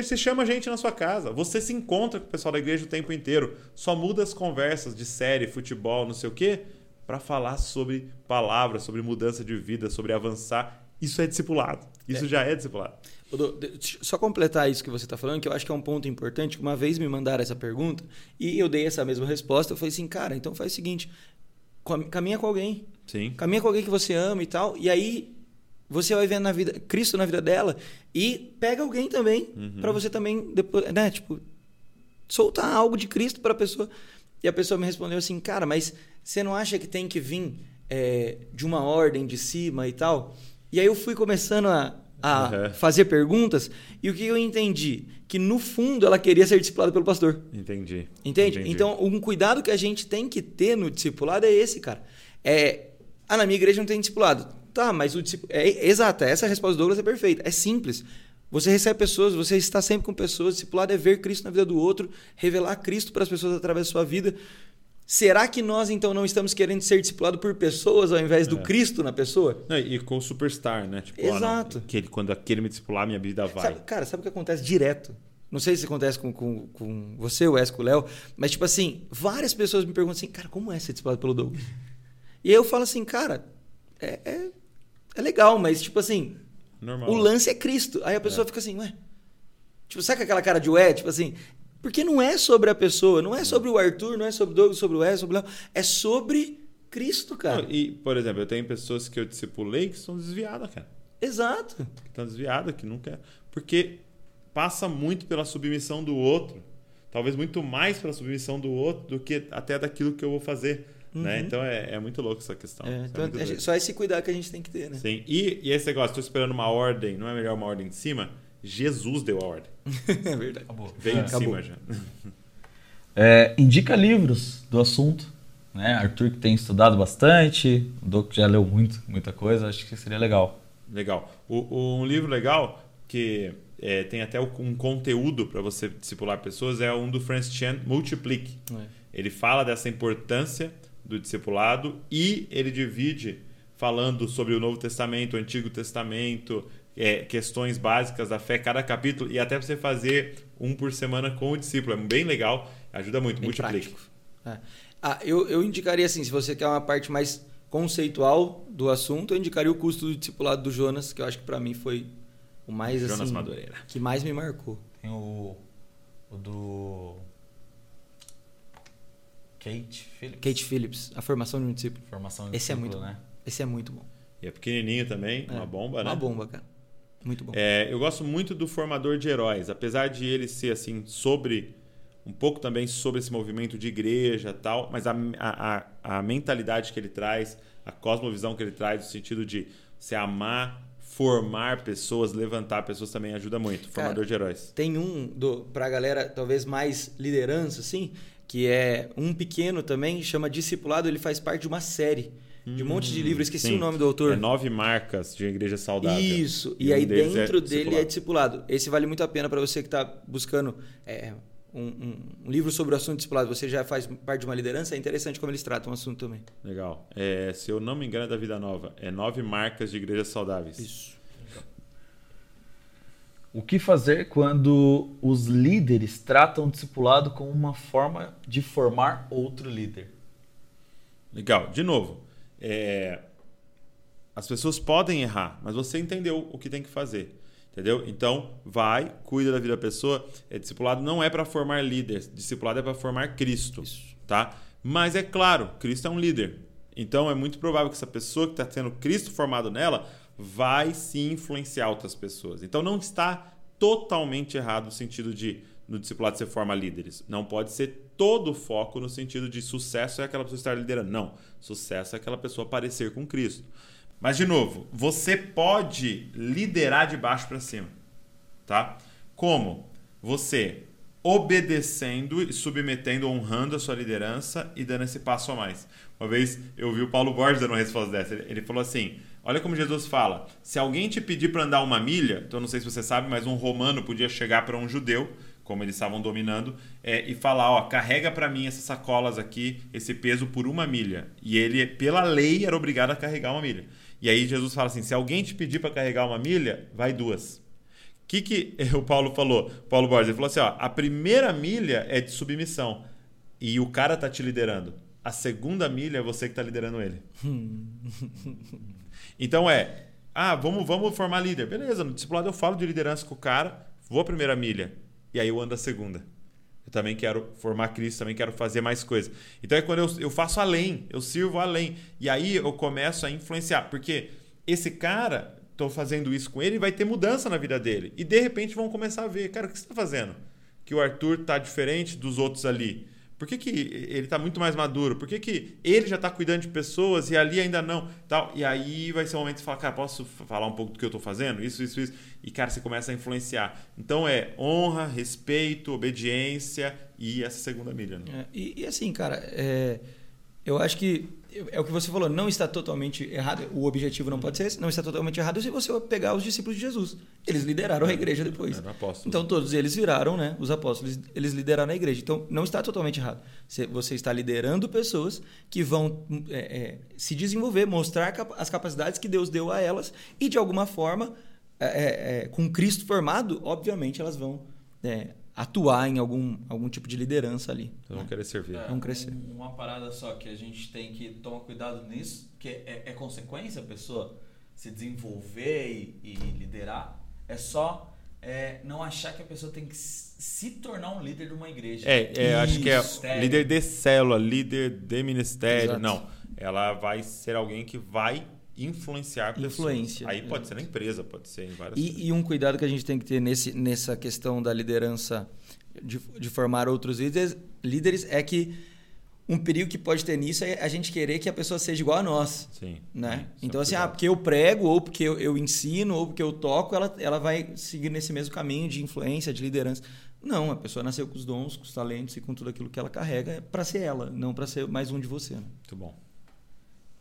você chama gente na sua casa, você se encontra com o pessoal da igreja o tempo inteiro. Só muda as conversas de série, futebol, não sei o quê, para falar sobre palavras, sobre mudança de vida, sobre avançar. Isso é discipulado. Isso é. já é discipulado. Só completar isso que você está falando, que eu acho que é um ponto importante. Uma vez me mandaram essa pergunta e eu dei essa mesma resposta. Eu falei assim, cara, então faz o seguinte: caminha com alguém. Sim. Caminha com alguém que você ama e tal. E aí você vai vendo na vida Cristo na vida dela e pega alguém também uhum. para você também depois, né, tipo, soltar algo de Cristo para a pessoa. E a pessoa me respondeu assim, cara, mas você não acha que tem que vir é, de uma ordem de cima e tal? E aí eu fui começando a, a uhum. fazer perguntas e o que eu entendi? Que no fundo ela queria ser discipulada pelo pastor. Entendi. Entende? Entendi. Então, um cuidado que a gente tem que ter no discipulado é esse, cara. É, ah, na minha igreja não tem discipulado Tá, mas o discípulo. É, exato, essa resposta do Douglas é perfeita. É simples. Você recebe pessoas, você está sempre com pessoas. Discipulado é ver Cristo na vida do outro, revelar Cristo para as pessoas através da sua vida. Será que nós então não estamos querendo ser discipulados por pessoas ao invés do é. Cristo na pessoa? Não, e com o superstar, né? Tipo, Exato. Não, aquele, quando aquele me discipular, minha vida vai. Sabe, cara, sabe o que acontece direto? Não sei se acontece com, com, com você, o Esco, o Léo, mas tipo assim, várias pessoas me perguntam assim, cara, como é ser discipulado pelo Douglas? E aí eu falo assim, cara, é, é é legal, mas tipo assim, Normal. o lance é Cristo. Aí a pessoa é. fica assim, ué. Tipo, sabe aquela cara de ué? Tipo assim, porque não é sobre a pessoa, não é sobre o Arthur, não é sobre o Douglas, sobre o Wes, sobre o Léo. É sobre Cristo, cara. Não, e, por exemplo, eu tenho pessoas que eu discipulei que são desviadas, cara. Exato. Que estão desviadas, que não quer. Porque passa muito pela submissão do outro. Talvez muito mais pela submissão do outro do que até daquilo que eu vou fazer. Né? Uhum. Né? Então é, é, muito louco essa questão. É, então, é só esse cuidado que a gente tem que ter, né? Sim. E, e esse negócio, estou esperando uma ordem, não é melhor uma ordem de cima? Jesus deu a ordem. é verdade. Acabou. Veio é, de acabou. cima já. É, indica livros do assunto. Né? Arthur que tem estudado bastante, o Doc já leu muito, muita coisa, acho que seria legal. Legal. O, o um livro legal que é, tem até um conteúdo para você discipular pessoas é um do Francis Chan, Multiplique. É. Ele fala dessa importância do discipulado e ele divide falando sobre o Novo Testamento, o Antigo Testamento, é, questões básicas da fé, cada capítulo, e até você fazer um por semana com o discípulo. É bem legal, ajuda muito, bem multiplica. É. Ah, eu, eu indicaria assim, se você quer uma parte mais conceitual do assunto, eu indicaria o custo do discipulado do Jonas, que eu acho que para mim foi o mais Jonas assim, Madureira. que mais me marcou. Tem o, o do Kate Phillips. Kate Phillips, a formação de um discípulo. Formação de Esse é muito né? Bom. Esse é muito bom. E é pequenininho também, é, uma bomba, né? Uma bomba, cara. Muito bom. É, eu gosto muito do formador de heróis, apesar de ele ser assim sobre um pouco também sobre esse movimento de igreja tal, mas a, a, a mentalidade que ele traz, a cosmovisão que ele traz, no sentido de se amar, formar pessoas, levantar pessoas também ajuda muito. Formador Cara, de heróis. Tem um do, pra galera talvez mais liderança, assim, que é um pequeno também, chama Discipulado, ele faz parte de uma série. De um monte de livros, esqueci sim. o nome do autor. É nove marcas de igreja saudável. Isso. E, e aí dentro é dele é discipulado. Esse vale muito a pena para você que está buscando é, um, um, um, livro sobre o assunto discipulado. Você já faz parte de uma liderança. É interessante como eles tratam o assunto também. Legal. É, se eu não me engano, é da Vida Nova. É nove marcas de igrejas saudáveis. Isso. O que fazer quando os líderes tratam o discipulado como uma forma de formar outro líder? Legal. De novo, é, as pessoas podem errar, mas você entendeu o que tem que fazer. Entendeu? Então, vai, cuida da vida da pessoa. É, discipulado não é para formar líderes, discipulado é para formar Cristo. Isso. Tá? Mas é claro, Cristo é um líder. Então, é muito provável que essa pessoa que está tendo Cristo formado nela vai se influenciar outras pessoas. Então, não está totalmente errado no sentido de no discipulado você forma líderes. Não pode ser todo o foco no sentido de sucesso é aquela pessoa estar liderando. Não. Sucesso é aquela pessoa aparecer com Cristo. Mas, de novo, você pode liderar de baixo para cima. Tá? Como? Você obedecendo e submetendo, honrando a sua liderança e dando esse passo a mais. Uma vez eu vi o Paulo Borges dando uma resposta dessa. Ele falou assim: Olha como Jesus fala. Se alguém te pedir para andar uma milha, então não sei se você sabe, mas um romano podia chegar para um judeu como eles estavam dominando, é, e falar, ó, carrega para mim essas sacolas aqui, esse peso por uma milha. E ele, pela lei, era obrigado a carregar uma milha. E aí Jesus fala assim, se alguém te pedir para carregar uma milha, vai duas. O que, que o Paulo falou? Paulo Borges, ele falou assim, ó, a primeira milha é de submissão e o cara tá te liderando. A segunda milha é você que tá liderando ele. então é, ah, vamos, vamos formar líder. Beleza, no discipulado eu falo de liderança com o cara, vou a primeira milha e aí eu ando a segunda. Eu também quero formar Cristo, também quero fazer mais coisas. Então é quando eu, eu faço além, eu sirvo além. E aí eu começo a influenciar. Porque esse cara, estou fazendo isso com ele, vai ter mudança na vida dele. E de repente vão começar a ver, cara, o que você está fazendo? Que o Arthur está diferente dos outros ali. Por que, que ele está muito mais maduro? Por que, que ele já está cuidando de pessoas e ali ainda não? Tal. E aí vai ser o momento de falar, cara, posso falar um pouco do que eu estou fazendo? Isso, isso, isso. E, cara, você começa a influenciar. Então é honra, respeito, obediência e essa segunda milha. Né? É, e, e, assim, cara, é, eu acho que é o que você falou, não está totalmente errado. O objetivo não pode ser esse, não está totalmente errado se você pegar os discípulos de Jesus. Eles lideraram a igreja depois. Então todos eles viraram, né? Os apóstolos, eles lideraram a igreja. Então não está totalmente errado. Você está liderando pessoas que vão é, é, se desenvolver, mostrar as capacidades que Deus deu a elas e de alguma forma, é, é, é com Cristo formado, obviamente elas vão é, atuar em algum, algum tipo de liderança ali. Vão né? querer servir. É, vão crescer. uma parada só que a gente tem que tomar cuidado nisso, que é, é consequência a pessoa se desenvolver e, e liderar, é só é, não achar que a pessoa tem que se tornar um líder de uma igreja. É, é acho que é líder de célula, líder de ministério. Exato. Não, ela vai ser alguém que vai influenciar pessoas. Influência. Aí pode ser na empresa, pode ser em várias e, e, um cuidado que a gente tem que ter nesse, nessa questão da liderança, de, de formar outros líderes, líderes, é que um perigo que pode ter nisso é a gente querer que a pessoa seja igual a nós. Sim. Né? Sim, então, assim, ah, porque eu prego, ou porque eu, eu, ensino, ou porque eu toco, ela, ela vai seguir nesse mesmo caminho de influência, de liderança. Não, a pessoa nasceu com os dons, com os talentos e com tudo aquilo que ela carrega para ser ela, não para ser mais um de você. Né? Muito bom.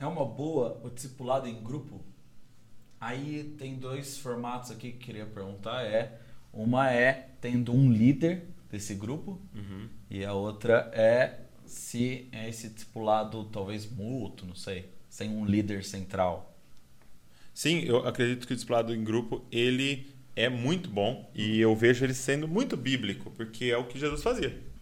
É uma boa o discipulado em grupo? Aí tem dois formatos aqui que eu queria perguntar. É uma é tendo um líder desse grupo uhum. e a outra é se é esse discipulado talvez mútuo, não sei, sem um líder central. Sim, eu acredito que o discipulado em grupo ele é muito bom e eu vejo ele sendo muito bíblico, porque é o que Jesus fazia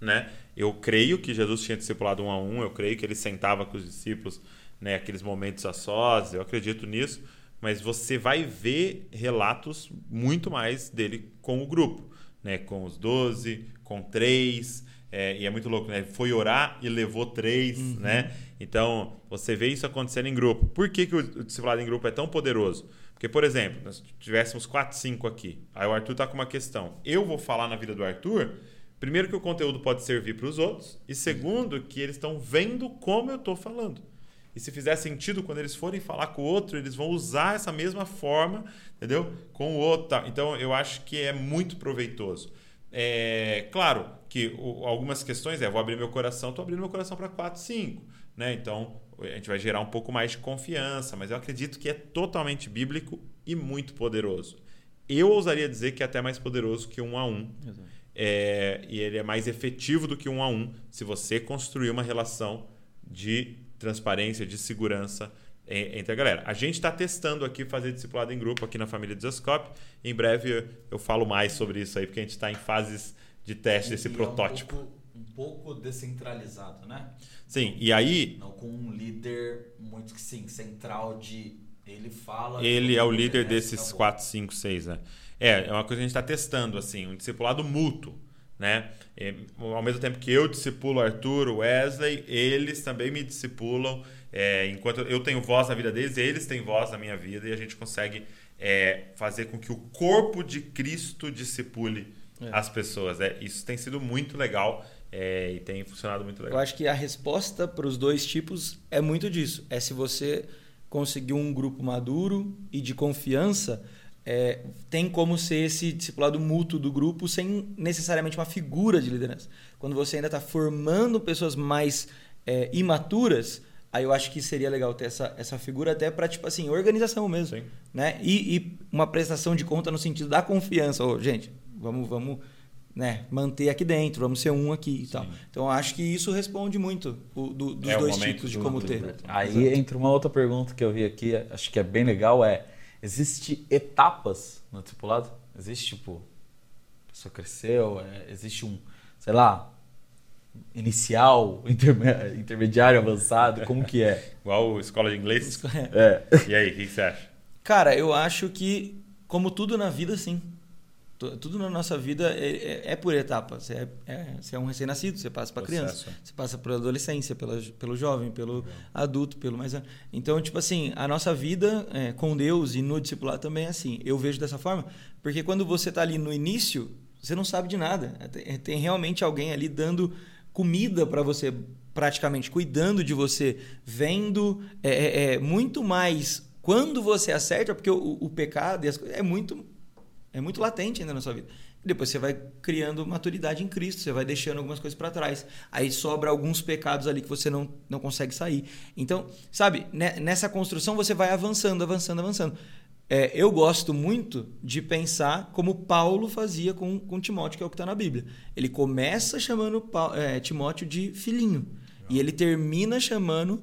né? Eu creio que Jesus tinha discipulado um a um, eu creio que ele sentava com os discípulos, né, aqueles momentos a sós, eu acredito nisso, mas você vai ver relatos muito mais dele com o grupo, né, com os doze, com três, é, e é muito louco, né? Foi orar e levou três, uhum. né? Então, você vê isso acontecendo em grupo. Por que, que o discipulado em grupo é tão poderoso? Porque, por exemplo, nós tivéssemos quatro, cinco aqui. Aí o Arthur está com uma questão. Eu vou falar na vida do Arthur Primeiro, que o conteúdo pode servir para os outros, e segundo, que eles estão vendo como eu estou falando. E se fizer sentido, quando eles forem falar com o outro, eles vão usar essa mesma forma, entendeu? Com o outro. Tá? Então, eu acho que é muito proveitoso. É, claro que o, algumas questões é, vou abrir meu coração, estou abrindo meu coração para 4, 5. Né? Então, a gente vai gerar um pouco mais de confiança, mas eu acredito que é totalmente bíblico e muito poderoso. Eu ousaria dizer que é até mais poderoso que um a um. Exato é, e ele é mais efetivo do que um a um se você construir uma relação de transparência, de segurança entre a galera. A gente está testando aqui fazer discipulado em grupo aqui na família Desascope. Em breve eu falo mais sobre isso aí, porque a gente está em fases de teste desse protótipo. É um, pouco, um pouco descentralizado, né? Sim, e aí Não com um líder muito que sim, central de ele fala. ele é o líder desses acabou. 4, 5, 6, né? É, é uma coisa que a gente está testando, assim, um discipulado mútuo, né? É, ao mesmo tempo que eu discipulo Arthur, o Wesley, eles também me discipulam. é, enquanto eu tenho voz na vida deles, eles têm voz na minha vida e a gente consegue é, fazer com que o corpo de Cristo discipule É. as pessoas. né? Isso tem sido muito legal é, e tem funcionado muito Eu legal. acho que a resposta para os dois tipos é muito disso. É se você conseguir um grupo maduro e de confiança, é, tem como ser esse discipulado mútuo do grupo sem necessariamente uma figura de liderança. Quando você ainda está formando pessoas mais é, imaturas, aí eu acho que seria legal ter essa, essa figura até para, tipo assim, organização mesmo. Sim. Né? E, e uma prestação de conta no sentido da confiança. Ô, gente, vamos... vamos né, manter aqui dentro, vamos ser um aqui e tal. Então eu acho que isso responde muito o, do- dos É dois tipos de do- como do- ter. do- Aí entra uma outra pergunta que eu vi aqui, acho que é bem legal, é existe etapas no discipulado? Existe tipo, a pessoa cresceu, é, existe um, sei lá, inicial, interme- intermediário, avançado, como que é? Igual escola de inglês. É. E aí, o que você acha? Cara, eu acho que, como tudo na vida, sim. Tu- Tudo na nossa vida é, é- é por etapas. Você é, é- você é um recém-nascido, você passa para criança, é. você passa pela adolescência, pela, pelo jovem, pelo adulto, pelo mais. Então, tipo assim, a nossa vida é, com Deus e no discipulado também é assim. Eu vejo dessa forma, porque quando você está ali no início, você não sabe de nada. Tem, tem realmente alguém ali dando comida para você, praticamente cuidando de você, vendo é, é- é muito mais quando você acerta, porque o, o pecado e as coisas é muito é muito latente ainda na sua vida. Depois você vai criando maturidade em Cristo, você vai deixando algumas coisas para trás. Aí sobra alguns pecados ali que você não, não consegue sair. Então, sabe, ne- nessa construção você vai avançando, avançando, avançando. É, eu gosto muito de pensar como Paulo fazia com, com Timóteo, que é o que está na Bíblia. Ele começa chamando Pau- é, Timóteo de filhinho. E ele termina chamando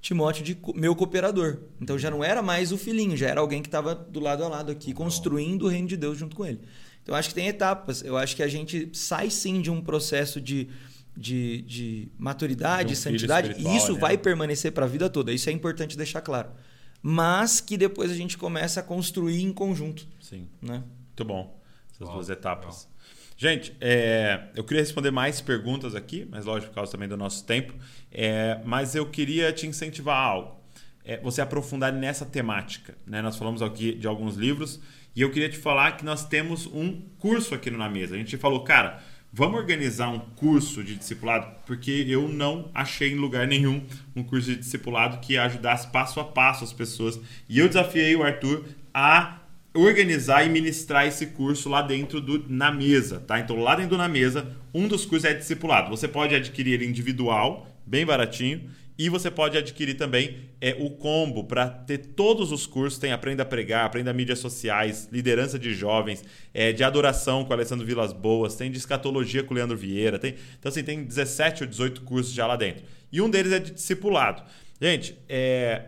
Timóteo de meu cooperador. Então já não era mais o filhinho, já era alguém que estava do lado a lado aqui, construindo o reino de Deus junto com ele. Então eu acho que tem etapas. Eu acho que a gente sai sim de um processo de, de, de maturidade, De um santidade, e isso né? vai permanecer para a vida toda. Isso é importante deixar claro. Mas que depois a gente começa a construir em conjunto. Sim. Né? Muito bom. Essas Uau, duas etapas. Gente, é, eu queria responder mais perguntas aqui, mas lógico, por causa também do nosso tempo. É, mas eu queria te incentivar a algo. É, você aprofundar nessa temática. Né? Nós falamos aqui de alguns livros e eu queria te falar que nós temos um curso aqui Na Mesa. A gente falou, cara, vamos organizar um curso de discipulado, porque eu não achei em lugar nenhum um curso de discipulado que ajudasse passo a passo as pessoas. E eu desafiei o Arthur a organizar e ministrar esse curso lá dentro do Na Mesa, tá? Então, lá dentro do Na Mesa, um dos cursos é discipulado. Você pode adquirir individual, bem baratinho, e você pode adquirir também é, o combo para ter todos os cursos. Tem Aprenda a Pregar, Aprenda Mídias Sociais, Liderança de Jovens, é, de Adoração com Alessandro Vilas Boas, tem de Escatologia com Leandro Vieira. Tem, então, assim, tem 17 ou 18 cursos já lá dentro. E um deles é de discipulado. Gente, é,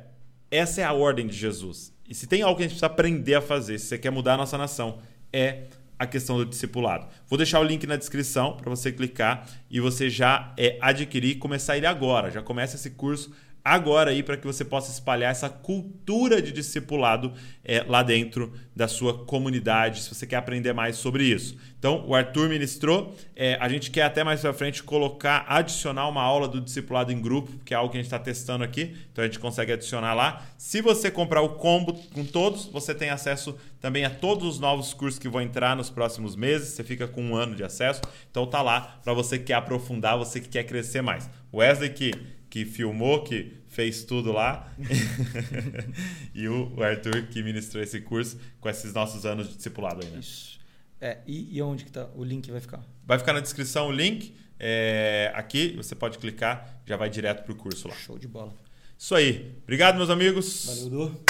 essa é a ordem de Jesus. E se tem algo que a gente precisa aprender a fazer, se você quer mudar a nossa nação, é a questão do discipulado. Vou deixar o link na descrição para você clicar e você já é, adquirir e começar ele agora. Já começa esse curso agora aí para que você possa espalhar essa cultura de discipulado é, lá dentro da sua comunidade, se você quer aprender mais sobre isso. Então, o Arthur ministrou. É, a gente quer até mais para frente colocar, adicionar uma aula do discipulado em grupo, que é algo que a gente está testando aqui. Então, a gente consegue adicionar lá. Se você comprar o combo com todos, você tem acesso também a todos os novos cursos que vão entrar nos próximos meses. Você fica com um ano de acesso. Então, tá lá para você que quer aprofundar, você que quer crescer mais. Wesley que que filmou, que fez tudo lá. e o Arthur que ministrou esse curso com esses nossos anos de discipulado aí, né? Isso. É, e, e onde que tá? O link vai ficar? Vai ficar na descrição o link. é, aqui você pode clicar, já vai direto pro curso lá. Show de bola. Isso aí. Obrigado, meus amigos, Valeu, Du.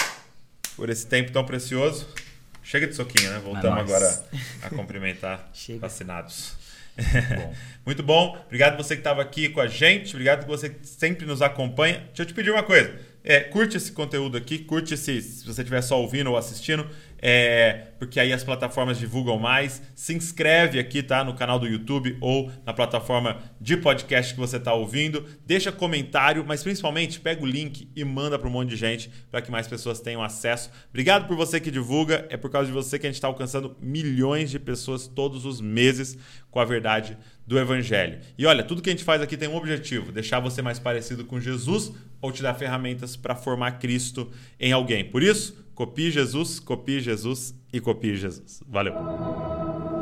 por esse tempo tão precioso. Chega de soquinho, né? Voltamos agora a cumprimentar vacinados. Muito bom. Obrigado você que estava aqui com a gente. Obrigado que você sempre nos acompanha. Deixa eu te pedir uma coisa. é, curte esse conteúdo aqui, curte esse, se você estiver só ouvindo ou assistindo, é, porque aí as plataformas divulgam mais. Se inscreve aqui, tá? No canal do YouTube ou na plataforma de podcast que você está ouvindo. Deixa comentário, mas principalmente pega o link e manda para um monte de gente para que mais pessoas tenham acesso. Obrigado por você que divulga. É por causa de você que a gente está alcançando milhões de pessoas todos os meses com a verdade do Evangelho. E olha, tudo que a gente faz aqui tem um objetivo: deixar você mais parecido com Jesus ou te dar ferramentas para formar Cristo em alguém. Por isso, Copie Jesus, copie Jesus e copie Jesus. Valeu!